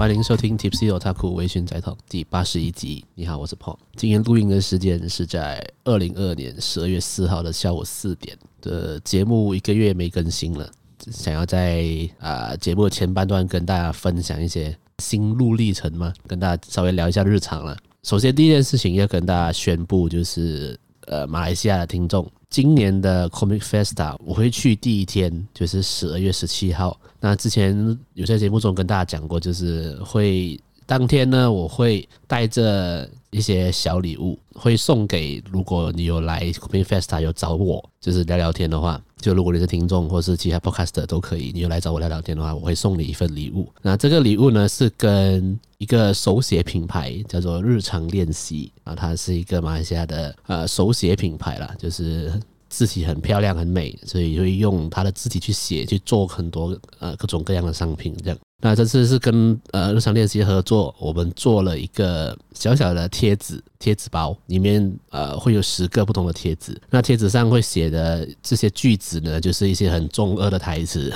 欢迎收听 Tipsy Otaku 微醺宅 Talk 第八十一集。你好，我是 Paul。今天录音的时间是在二零二二年十二月四号的下午四点。的节目一个月没更新了，想要在啊节目的前半段跟大家分享一些心路历程嘛，跟大家稍微聊一下日常了。首先第一件事情要跟大家宣布，就是呃马来西亚的听众。今年的 Comic Festa 我会去第一天，就是十二月十七号。那之前有在节目中跟大家讲过，就是会当天呢，我会带着一些小礼物，会送给如果你有来 Comic Festa 有找我，就是聊聊天的话。就如果你是听众或是其他 Podcast 都可以，你就来找我聊聊天的话，我会送你一份礼物。那这个礼物呢，是跟一个手写品牌叫做日常练习啊，它是一个马来西亚的呃手写品牌啦，就是字体很漂亮很美，所以会用它的字体去写去做很多呃各种各样的商品这样。那这次是跟呃日常练习合作，我们做了一个小小的贴纸贴纸包，里面呃会有十个不同的贴纸。那贴纸上会写的这些句子呢，就是一些很中二的台词，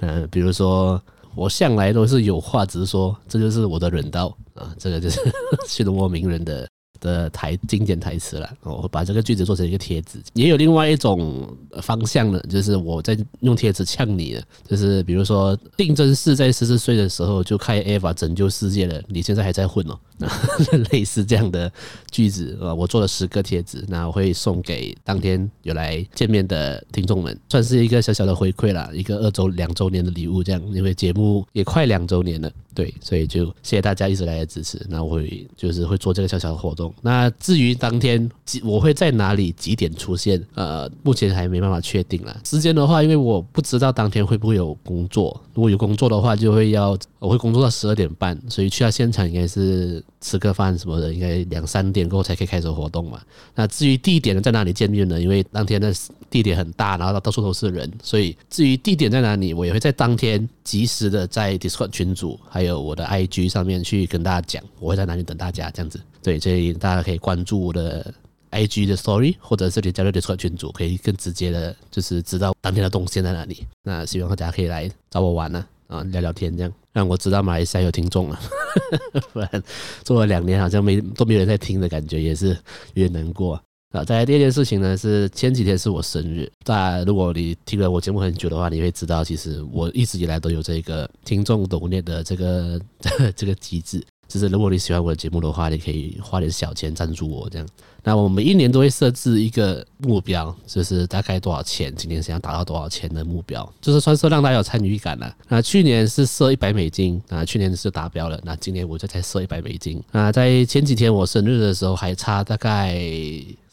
嗯、呃，比如说我向来都是有话直说，这就是我的人道啊，这个就是漩涡鸣人的。的台经典台词了，我把这个句子做成一个贴纸。也有另外一种方向呢，就是我在用贴纸呛你的，就是比如说定真寺在十四岁的时候就开 EVA 拯救世界了，你现在还在混哦，类似这样的句子啊，我做了十个贴纸，那我会送给当天有来见面的听众们，算是一个小小的回馈啦，一个二周两周年的礼物这样，因为节目也快两周年了，对，所以就谢谢大家一直来的支持，那我会就是会做这个小小的活动。那至于当天几我会在哪里几点出现，呃，目前还没办法确定了。时间的话，因为我不知道当天会不会有工作，如果有工作的话，就会要我会工作到十二点半，所以去到现场应该是吃个饭什么的，应该两三点过后才可以开始活动嘛。那至于地点在哪里见面呢？因为当天的地点很大，然后到处都是人，所以至于地点在哪里，我也会在当天及时的在 Discord 群组还有我的 IG 上面去跟大家讲，我会在哪里等大家这样子。对，所以大家可以关注我的 IG 的 Story，或者是你加入 Discord 群组，可以更直接的，就是知道当天的动线在哪里。那希望大家可以来找我玩呢，啊，聊聊天，这样让我知道马来西亚有听众了。不然做了两年，好像没都没有人在听的感觉，也是有点难过啊。再来第二件事情呢，是前几天是我生日。大家如果你听了我节目很久的话，你会知道，其实我一直以来都有这个听众抖念的这个 这个机制。就是如果你喜欢我的节目的话，你可以花点小钱赞助我这样。那我们一年都会设置一个目标，就是大概多少钱，今年想要达到多少钱的目标，就是算是让大家有参与感了。那去年是设一百美金，啊，去年是达标了。那今年我就再设一百美金。啊，在前几天我生日的时候还差大概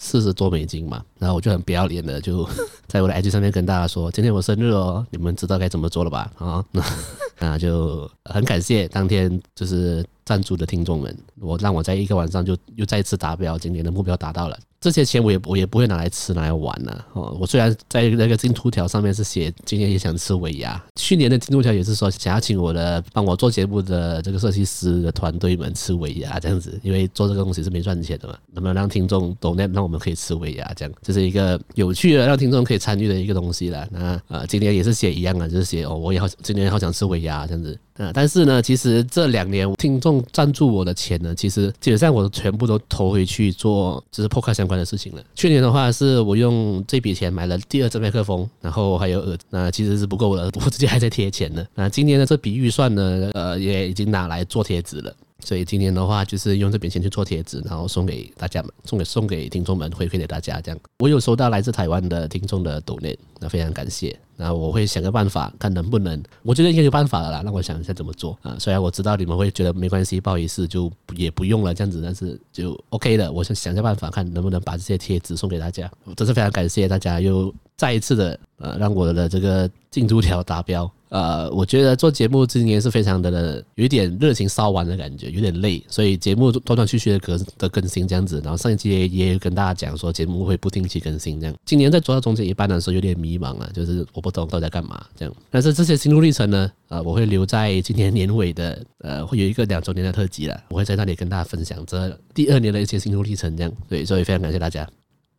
四十多美金嘛，然后我就很不要脸的就 在我的 IG 上面跟大家说，今天我生日哦，你们知道该怎么做了吧？啊，那就很感谢当天就是。赞助的听众们，我让我在一个晚上就又再次达标，今年的目标达到了。这些钱我也我也不会拿来吃拿来玩呢。哦，我虽然在那个进度条上面是写今年也想吃尾牙，去年的进度条也是说想要请我的帮我做节目的这个设计师的团队们吃尾牙这样子，因为做这个东西是没赚钱的嘛，能不能让听众懂那让我们可以吃尾牙这样，这是一个有趣的让听众可以参与的一个东西了。那呃，今年也是写一样的，就是写哦，我也好今年好想吃尾牙这样子。啊，但是呢，其实这两年听众赞助我的钱呢，其实基本上我全部都投回去做就是 Podcast 相关的事情了。去年的话，是我用这笔钱买了第二支麦克风，然后还有耳，那其实是不够的，我自己还在贴钱呢。那今年的这笔预算呢，呃，也已经拿来做贴纸了。所以今年的话，就是用这笔钱去做贴纸，然后送给大家们，送给送给听众们，回馈给大家。这样，我有收到来自台湾的听众的 donate，那非常感谢。那我会想个办法，看能不能，我觉得应该有办法了啦。让我想一下怎么做啊。虽然我知道你们会觉得没关系，不好意思，就也不用了这样子，但是就 OK 的。我想想个办法，看能不能把这些贴纸送给大家。真是非常感谢大家，又再一次的呃，让我的这个进度条达标。呃，我觉得做节目今年是非常的有一点热情烧完的感觉，有点累，所以节目断断续续的更的更新这样子。然后上一期也也跟大家讲说，节目会不定期更新这样。今年在做到中间一半的时候，有点迷茫啊，就是我不懂到底在干嘛这样。但是这些心路历程呢，呃，我会留在今年年尾的，呃，会有一个两周年的特辑了，我会在那里跟大家分享这第二年的一些心路历程这样。对，所以非常感谢大家。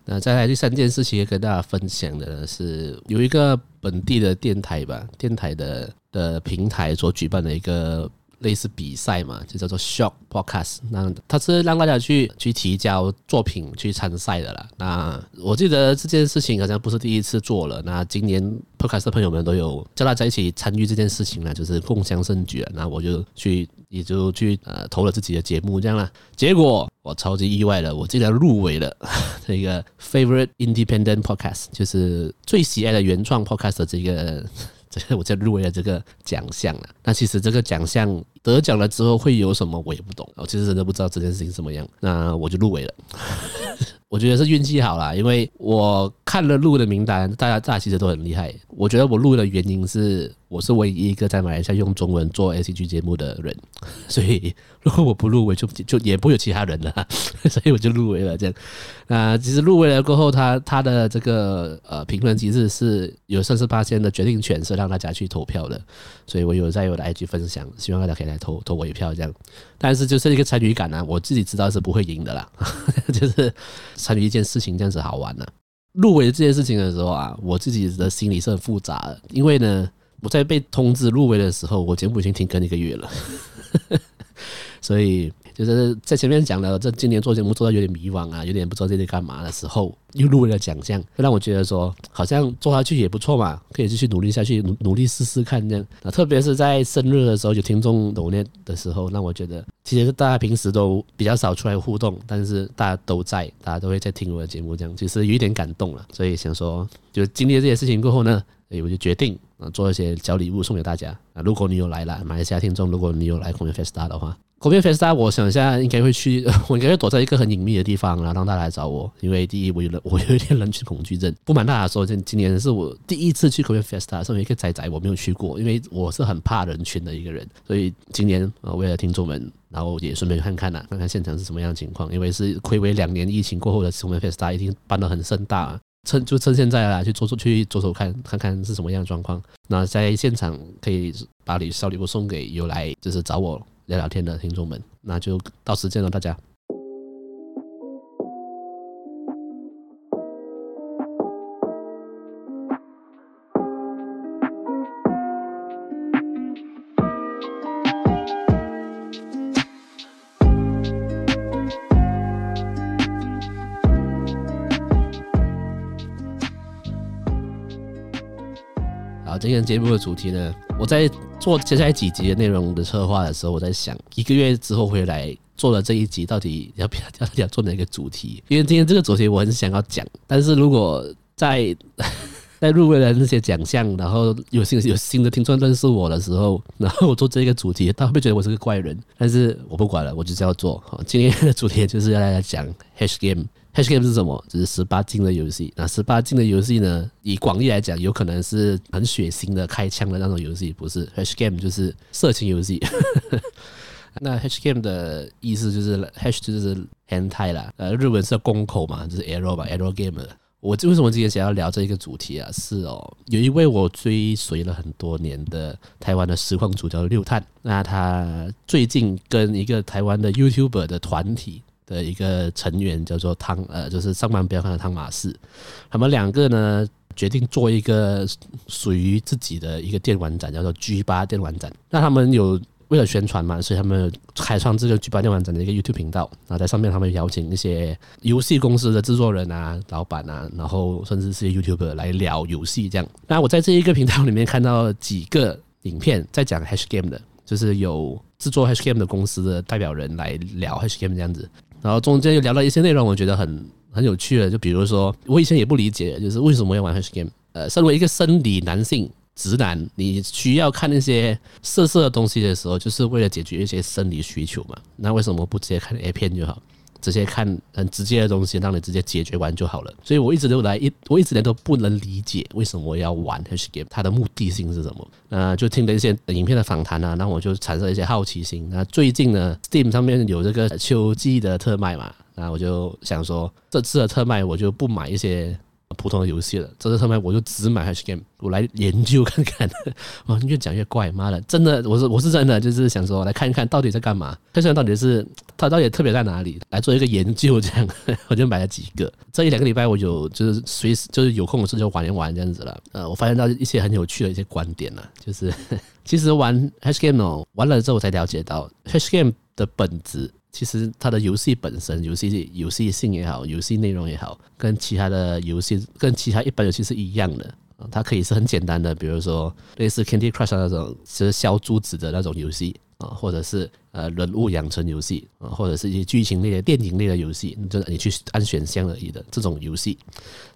那再来第三件事情要，跟大家分享的是有一个本地的电台吧，电台的的平台所举办的一个类似比赛嘛，就叫做 Shock Podcast。那它是让大家去去提交作品去参赛的啦。那我记得这件事情好像不是第一次做了。那今年 Podcast 的朋友们都有叫大家一起参与这件事情呢，就是共襄盛举。那我就去，也就去呃投了自己的节目这样啦。结果我超级意外的，我竟然入围了这个 Favorite Independent Podcast，就是最喜爱的原创 Podcast 这个。我就入围了这个奖项了。那其实这个奖项得奖了之后会有什么，我也不懂。我其实真的不知道这件事情怎么样。那我就入围了。我觉得是运气好啦，因为我看了录的名单，大家大家其实都很厉害。我觉得我录的原因是，我是唯一一个在马来西亚用中文做 ACG 节目的人，所以如果我不入围，就就也不会有其他人了。所以我就入围了。这样，那其实入围了过后，他他的这个呃评论机制是有三十八仙的决定权，是让大家去投票的。所以我有在我的 IG 分享，希望大家可以来投投我一票，这样。但是就是一个参与感、啊，我自己知道是不会赢的啦，就是。参与一件事情这样子好玩呢、入围这件事情的时候啊，我自己的心里是很复杂的，因为呢，我在被通知入围的时候，我节目已经停更一个月了，所以。就是在前面讲了，这今年做节目做到有点迷惘啊，有点不知道这在干嘛的时候，又入围了奖项，让我觉得说好像做下去也不错嘛，可以继续努力下去，努努力试试看这样。那，特别是在生日的时候有听众抖内的时候，让我觉得其实大家平时都比较少出来互动，但是大家都在，大家都会在听我的节目，这样其实有一点感动了。所以想说，就经历了这些事情过后呢，哎，我就决定啊做一些小礼物送给大家啊。如果你有来了，马来西亚听众，如果你有来 Comic Festa 的话。Comic Festa，我想一下，应该会去，我应该会躲在一个很隐秘的地方，然后让大家来找我。因为第一，我有人，我有一点人群恐惧症。不瞒大家说，今今年是我第一次去 Comic Festa，身为一个宅宅，我没有去过，因为我是很怕人群的一个人。所以今年啊，为了听众们，然后也顺便看看呐，看看现场是什么样的情况。因为是睽违两年疫情过后的 Comic Festa，一定办得很盛大，趁就趁现在啊，去走走去走走看，看看是什么样的状况。那在现场可以把礼小礼物送给有来就是找我聊聊天的听众们。那就到时见了，大家。今天节目的主题呢，我在。做接下来几集的内容的策划的时候，我在想一个月之后回来做了这一集，到底要不要 要要做哪个主题？因为今天这个主题我很想要讲，但是如果在 在入围了那些奖项，然后有新有新的听众认识我的时候，然后我做这个主题，他会不会觉得我是个怪人？但是我不管了，我就是要做。今天的主题就是要来讲 H game。H game 是什么？就是十八禁的游戏。那十八禁的游戏呢？以广义来讲，有可能是很血腥的、开枪的那种游戏，不是？H game 就是色情游戏。那 H game 的意思就是 H 就是 Hentai 啦，呃，日文是公口嘛，就是 arrow 吧，arrow game。我为什么今天想要聊这一个主题啊？是哦，有一位我追随了很多年的台湾的实况主叫六探，那他最近跟一个台湾的 YouTuber 的团体。的一个成员叫做汤，呃，就是上班不要看的汤马士，他们两个呢决定做一个属于自己的一个电玩展，叫做 G 八电玩展。那他们有为了宣传嘛，所以他们开创这个 G 八电玩展的一个 YouTube 频道。然后在上面，他们邀请一些游戏公司的制作人啊、老板啊，然后甚至是 YouTuber 来聊游戏这样。那我在这一个频道里面看到几个影片，在讲 Hash Game 的，就是有制作 Hash Game 的公司的代表人来聊 Hash Game 这样子。然后中间又聊到一些内容，我觉得很很有趣的，就比如说，我以前也不理解，就是为什么要玩 H game。呃，身为一个生理男性直男，你需要看那些色色的东西的时候，就是为了解决一些生理需求嘛？那为什么不直接看 A 片就好？直接看很直接的东西，让你直接解决完就好了。所以我一直都来一，我一直来都不能理解为什么我要玩 H game，它的目的性是什么？那就听了一些影片的访谈啊，那我就产生一些好奇心。那最近呢，Steam 上面有这个秋季的特卖嘛，那我就想说，这次的特卖我就不买一些。普通的游戏了，这次特卖我就只买 H game，我来研究看看。哇，越讲越怪，妈的，真的，我是我是真的，就是想说来看一看到底在干嘛。它现在到底是它到底特别在哪里？来做一个研究，这样 我就买了几个。这一两个礼拜，我有就是随时就是有空的时候就玩一玩这样子了。呃，我发现到一些很有趣的一些观点了，就是 其实玩 Hash Game 哦，玩了之后我才了解到 Hash Game 的本质，其实它的游戏本身、游戏游戏性也好，游戏内容也好，跟其他的游戏跟其他一般游戏是一样的。啊它可以是很简单的，比如说类似 Candy Crush 那种，就是削珠子的那种游戏啊，或者是呃人物养成游戏啊，或者是一些剧情类的电影类的游戏，就是你去按选项而已的这种游戏，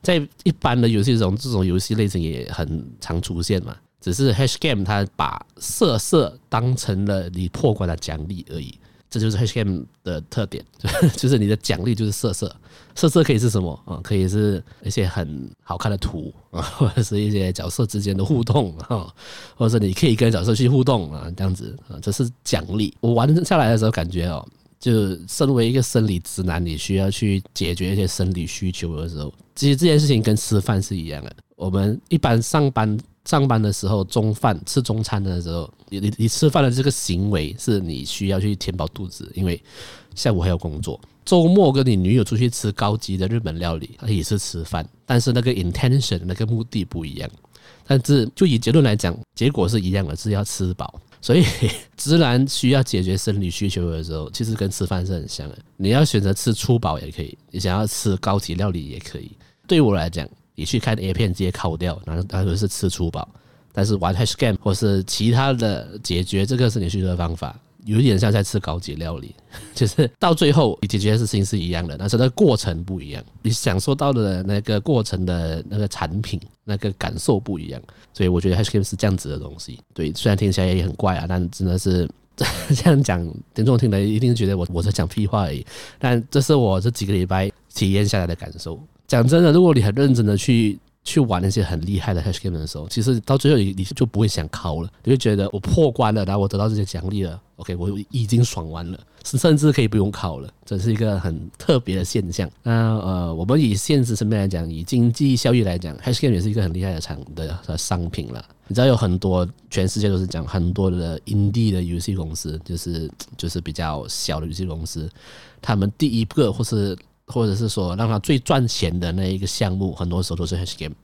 在一般的游戏中，这种游戏类型也很常出现嘛。只是 Hash Game 它把色色当成了你破关的奖励而已。这就是 H M 的特点，就是你的奖励就是色色，色色可以是什么啊？可以是一些很好看的图啊，或者是一些角色之间的互动 啊，或者是你可以跟角色去互动啊，这样子啊，这是奖励。我玩下来的时候感觉哦，就身为一个生理直男，你需要去解决一些生理需求的时候，其实这件事情跟吃饭是一样的。我们一般上班。上班的时候，中饭吃中餐的时候，你你你吃饭的这个行为是你需要去填饱肚子，因为下午还要工作。周末跟你女友出去吃高级的日本料理，也是吃饭，但是那个 intention 那个目的不一样。但是就以结论来讲，结果是一样的，是要吃饱。所以，直男需要解决生理需求的时候，其实跟吃饭是很像的。你要选择吃粗饱也可以，你想要吃高级料理也可以。对我来讲。你去看 A 片直接拷掉，然后当然是吃粗饱。但是玩 Hash Game 或是其他的解决这个生理需求的方法，有点像在吃高级料理，就是到最后你解决的事情是一样的，但是那过程不一样，你享受到的那个过程的那个产品那个感受不一样。所以我觉得 Hash Game 是这样子的东西。对，虽然听起来也很怪啊，但真的是 这样讲，听众听了一定觉得我我在讲屁话而已。但这是我这几个礼拜体验下来的感受。讲真的，如果你很认真的去去玩那些很厉害的 Hash Game 的时候，其实到最后你你就不会想考了，你会觉得我破关了，然后我得到这些奖励了，OK，我已经爽完了，甚至可以不用考了，这是一个很特别的现象。那呃，我们以现实层面来讲，以经济效益来讲，Hash Game 也是一个很厉害的产的的商品了。你知道有很多全世界都是讲很多的 indie 的游戏公司，就是就是比较小的游戏公司，他们第一个或是或者是说，让他最赚钱的那一个项目，很多时候都是 Hash Game，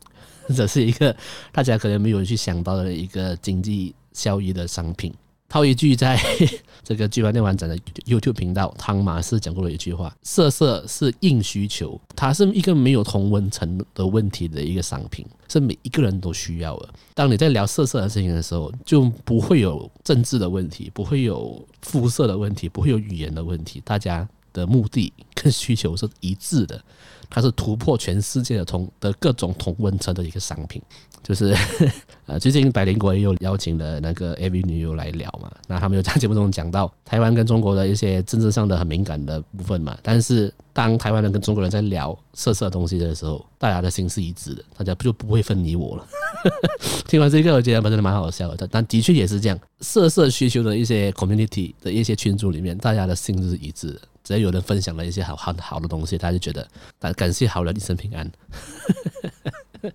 这是一个大家可能没有去想到的一个经济效益的商品。套一句在 这个 G 版电玩展的 YouTube 频道，汤马斯讲过的一句话：“色色是硬需求，它是一个没有同温层的问题的一个商品，是每一个人都需要的。当你在聊色色的事情的时候，就不会有政治的问题，不会有肤色的问题，不会有语言的问题，大家。”的目的跟需求是一致的，它是突破全世界的同的各种同温层的一个商品，就是 呃，最近百灵国也有邀请了那个 AV 女优来聊嘛，那他们有在节目中讲到台湾跟中国的一些政治上的很敏感的部分嘛，但是当台湾人跟中国人在聊色色东西的时候，大家的心是一致的，大家不就不会分你我了。听完这个，我觉得真的蛮好笑的，但的确也是这样，色色需求的一些 community 的一些群组里面，大家的心是一致的。只要有人分享了一些好好好的东西，他就觉得感感谢好人一生平安。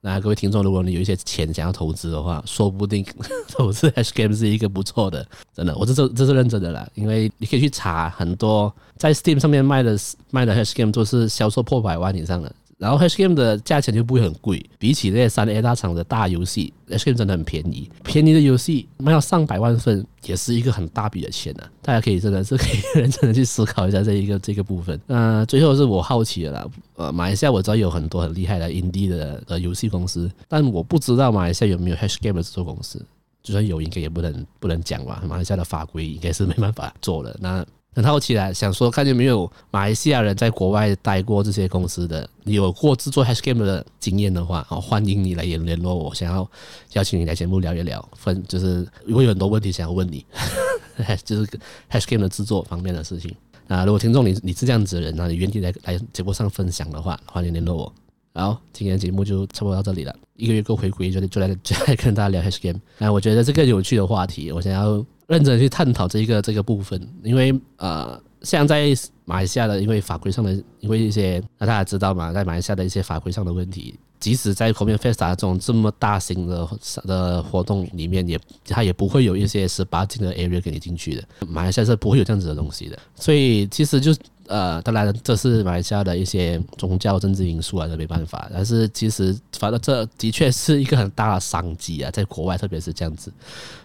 那各位听众，如果你有一些钱想要投资的话，说不定 投资 H Game 是一个不错的，真的，我这是这是认真的啦。因为你可以去查很多在 Steam 上面卖的卖的 H Game 都是销售破百万以上的。然后 Hash Game 的价钱就不会很贵，比起那些三 A 大厂的大游戏，Hash Game 真的很便宜。便宜的游戏卖到上百万份，也是一个很大笔的钱呢、啊。大家可以真的是 可以认真的去思考一下这一个这个部分。那最后是我好奇的啦，呃，马来西亚我知道有很多很厉害的 Indie 的呃游戏公司，但我不知道马来西亚有没有 Hash Game 的制作公司。就算有，应该也不能不能讲吧？马来西亚的法规应该是没办法做的。那。很好奇来想说，看见没有马来西亚人在国外待过这些公司的，有过制作 Hash Game 的经验的话，好欢迎你来联联络我，想要邀请你来节目聊一聊，分就是我有很多问题想要问你，就是 Hash Game 的制作方面的事情啊。如果听众你你是这样子的人，那你愿意来来节目上分享的话，欢迎联络我。好，今天节目就差不多到这里了，一个月过回归就 就来就来跟大家聊 Hash Game。那我觉得这个有趣的话题，我想要。认真去探讨这一个这个部分，因为呃，像在马来西亚的，因为法规上的，因为一些那大家知道嘛，在马来西亚的一些法规上的问题，即使在 Comic Festa 这种这么大型的的活动里面，也它也不会有一些十八禁的 area 给你进去的。马来西亚是不会有这样子的东西的。所以其实就呃，当然这是马来西亚的一些宗教政治因素啊，这没办法。但是其实反正这的确是一个很大的商机啊，在国外特别是这样子。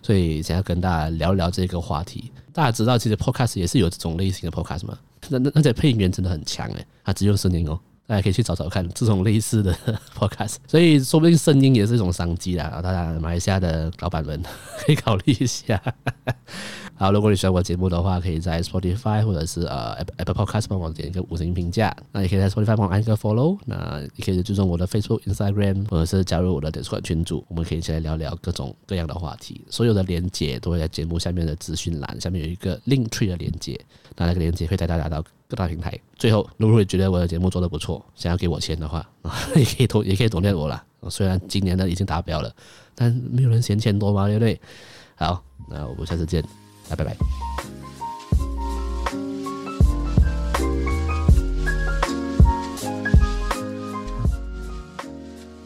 所以想要跟大家聊聊这个话题。大家知道，其实 Podcast 也是有这种类型的 Podcast 吗？那那那些配音员真的很强诶，他只用声音哦。大家可以去找找看这种类似的 podcast，所以说不定声音也是一种商机啦。大家马来西亚的老板们 可以考虑一下。好，如果你喜欢我节目的话，可以在 Spotify 或者是呃 Apple Podcast 帮我点一个五星评价。那也可以在 Spotify 帮我按一个 Follow。那也可以追踪我的 Facebook、Instagram，或者是加入我的 Discord 群组，我们可以一起来聊聊各种各样的话题。所有的连接都会在节目下面的资讯栏，下面有一个 Link Tree 的连接，那那个连接会带大家到各大平台。最后，如果你觉得我的节目做得不错，想要给我钱的话，也可以投，也可以投念我啦。虽然今年呢已经达标了，但没有人嫌钱多嘛，对不对？好，那我们下次见。拜拜。